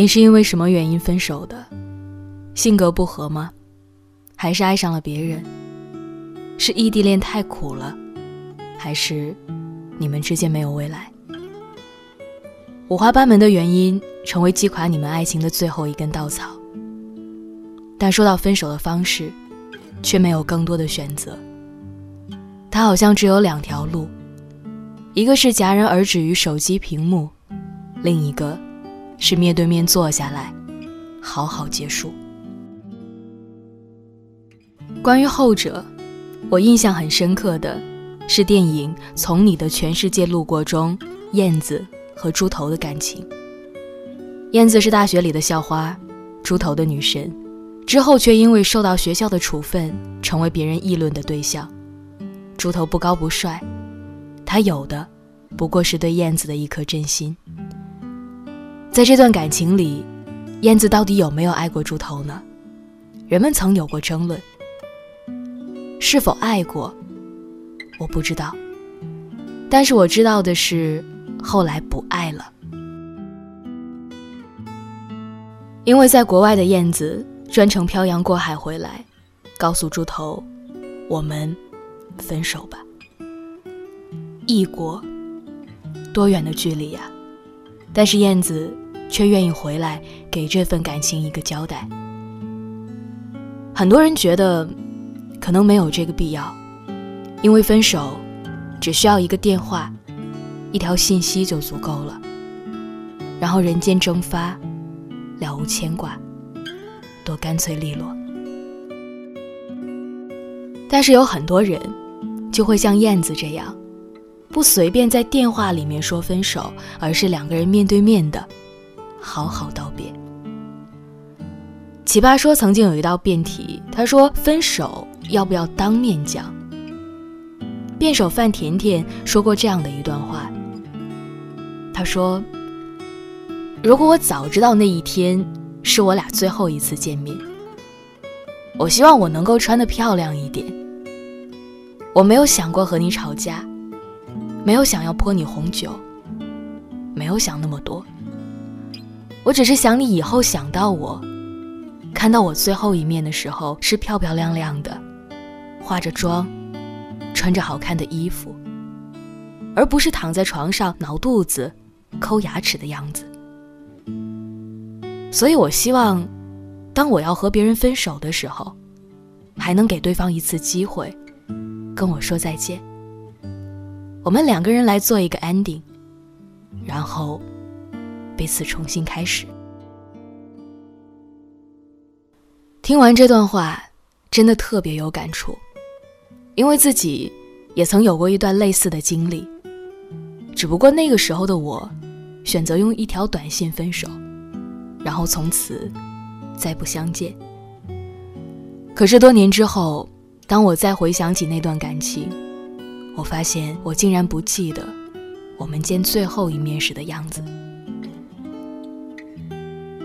你是因为什么原因分手的？性格不合吗？还是爱上了别人？是异地恋太苦了，还是你们之间没有未来？五花八门的原因成为击垮你们爱情的最后一根稻草。但说到分手的方式，却没有更多的选择。他好像只有两条路，一个是戛然而止于手机屏幕，另一个是面对面坐下来，好好结束。关于后者，我印象很深刻的是电影《从你的全世界路过》中燕子。和猪头的感情。燕子是大学里的校花，猪头的女神，之后却因为受到学校的处分，成为别人议论的对象。猪头不高不帅，他有的不过是对燕子的一颗真心。在这段感情里，燕子到底有没有爱过猪头呢？人们曾有过争论。是否爱过，我不知道。但是我知道的是。后来不爱了，因为在国外的燕子专程漂洋过海回来，告诉猪头：“我们分手吧。”异国，多远的距离呀？但是燕子却愿意回来，给这份感情一个交代。很多人觉得，可能没有这个必要，因为分手只需要一个电话。一条信息就足够了，然后人间蒸发，了无牵挂，多干脆利落。但是有很多人就会像燕子这样，不随便在电话里面说分手，而是两个人面对面的好好道别。奇葩说曾经有一道辩题，他说分手要不要当面讲？辩手范甜甜说过这样的一段话。他说：“如果我早知道那一天是我俩最后一次见面，我希望我能够穿得漂亮一点。我没有想过和你吵架，没有想要泼你红酒，没有想那么多。我只是想你以后想到我，看到我最后一面的时候是漂漂亮亮的，化着妆，穿着好看的衣服，而不是躺在床上挠肚子。”抠牙齿的样子，所以我希望，当我要和别人分手的时候，还能给对方一次机会，跟我说再见。我们两个人来做一个 ending，然后彼此重新开始。听完这段话，真的特别有感触，因为自己也曾有过一段类似的经历。只不过那个时候的我，选择用一条短信分手，然后从此再不相见。可是多年之后，当我再回想起那段感情，我发现我竟然不记得我们见最后一面时的样子。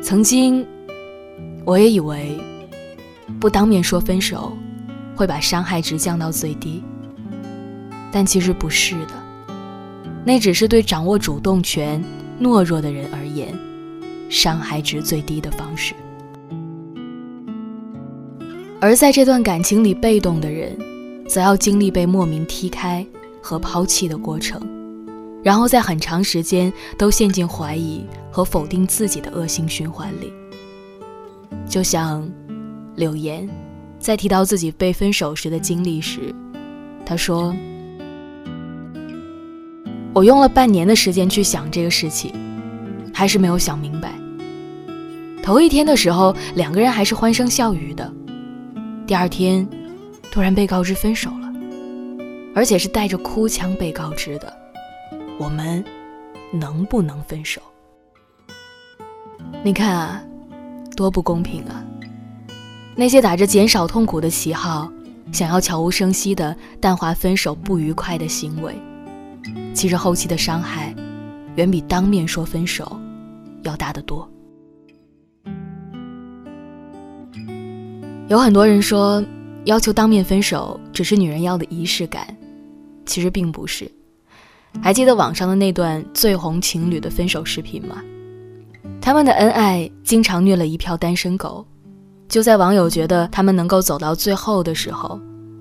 曾经，我也以为不当面说分手，会把伤害值降到最低，但其实不是的。那只是对掌握主动权、懦弱的人而言，伤害值最低的方式。而在这段感情里被动的人，则要经历被莫名踢开和抛弃的过程，然后在很长时间都陷进怀疑和否定自己的恶性循环里。就像柳岩在提到自己被分手时的经历时，她说。我用了半年的时间去想这个事情，还是没有想明白。头一天的时候，两个人还是欢声笑语的，第二天，突然被告知分手了，而且是带着哭腔被告知的。我们能不能分手？你看啊，多不公平啊！那些打着减少痛苦的旗号，想要悄无声息的淡化分手不愉快的行为。其实后期的伤害，远比当面说分手要大得多。有很多人说，要求当面分手只是女人要的仪式感，其实并不是。还记得网上的那段最红情侣的分手视频吗？他们的恩爱经常虐了一票单身狗。就在网友觉得他们能够走到最后的时候，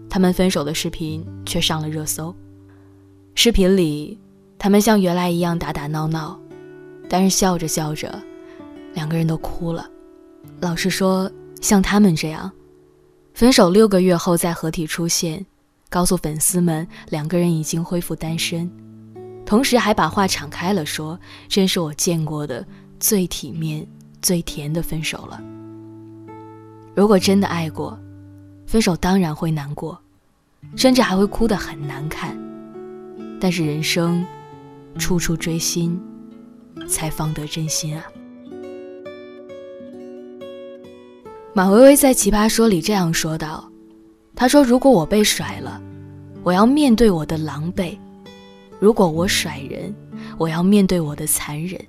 他们分手的视频却上了热搜。视频里，他们像原来一样打打闹闹，但是笑着笑着，两个人都哭了。老实说，像他们这样，分手六个月后再合体出现，告诉粉丝们两个人已经恢复单身，同时还把话敞开了说，真是我见过的最体面、最甜的分手了。如果真的爱过，分手当然会难过，甚至还会哭得很难看。但是人生，处处追心，才方得真心啊。马薇薇在《奇葩说》里这样说道：“她说，如果我被甩了，我要面对我的狼狈；如果我甩人，我要面对我的残忍；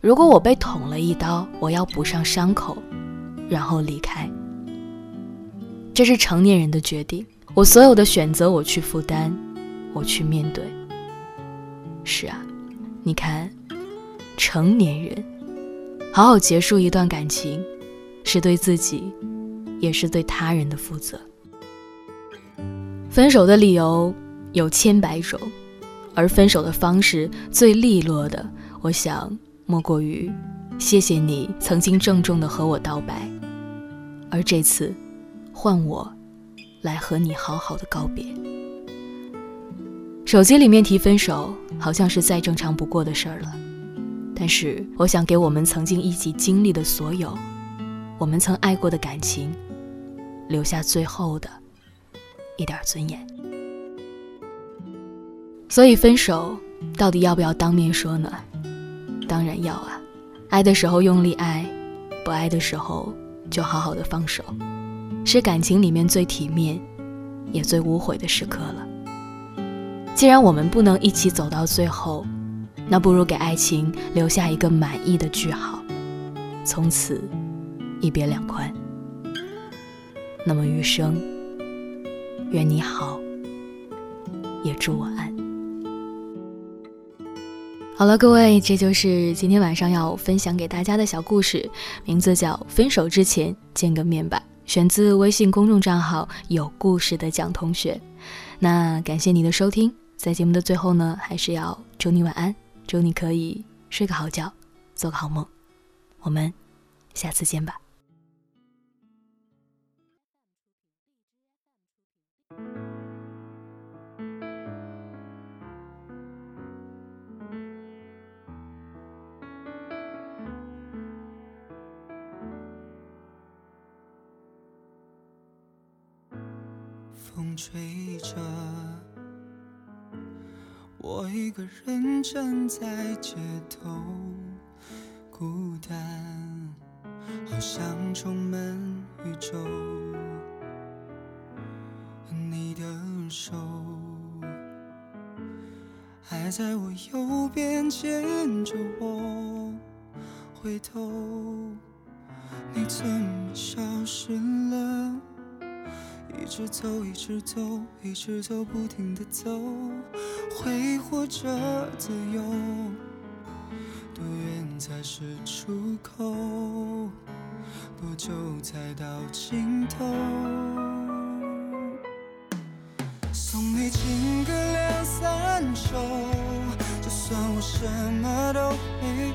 如果我被捅了一刀，我要补上伤口。”然后离开，这是成年人的决定。我所有的选择，我去负担，我去面对。是啊，你看，成年人好好结束一段感情，是对自己，也是对他人的负责。分手的理由有千百种，而分手的方式最利落的，我想莫过于。谢谢你曾经郑重的和我道白，而这次，换我来和你好好的告别。手机里面提分手，好像是再正常不过的事儿了。但是，我想给我们曾经一起经历的所有，我们曾爱过的感情，留下最后的一点尊严。所以，分手到底要不要当面说呢？当然要啊。爱的时候用力爱，不爱的时候就好好的放手，是感情里面最体面，也最无悔的时刻了。既然我们不能一起走到最后，那不如给爱情留下一个满意的句号，从此一别两宽。那么余生，愿你好，也祝我安。好了，各位，这就是今天晚上要分享给大家的小故事，名字叫《分手之前见个面吧》，选自微信公众账号“有故事的蒋同学”。那感谢你的收听，在节目的最后呢，还是要祝你晚安，祝你可以睡个好觉，做个好梦。我们下次见吧。风吹着，我一个人站在街头，孤单，好像充满宇宙。你的手还在我右边牵着我，回头，你怎么消失了？一直走，一直走，一直走，不停的走，挥霍着自由。多远才是出口？多久才到尽头？送你情歌两三首，就算我什么都没有。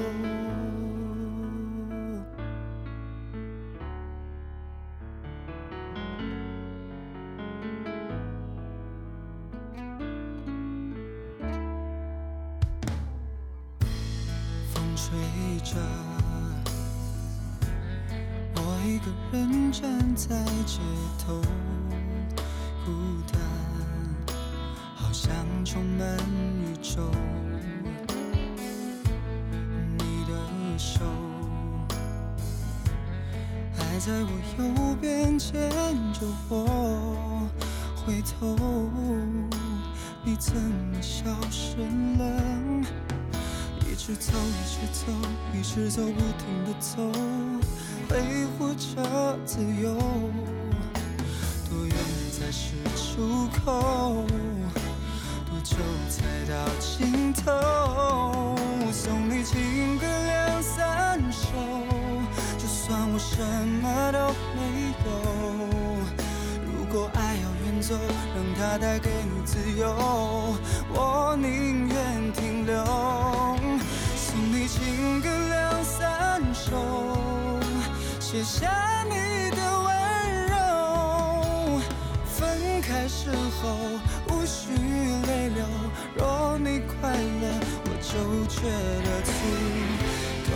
着，我一个人站在街头，孤单，好像充满宇宙。你的手还在我右边牵着我，回头，你怎么消失了？一直走，一直走，一直走不停的走，挥霍着自由。多远才是出口？多久才到尽头？我送你情歌两三首，就算我什么都没有。如果爱要远走，让它带给你自由，我宁愿停留。写下你的温柔。分开时候无需泪流，若你快乐，我就觉得足够。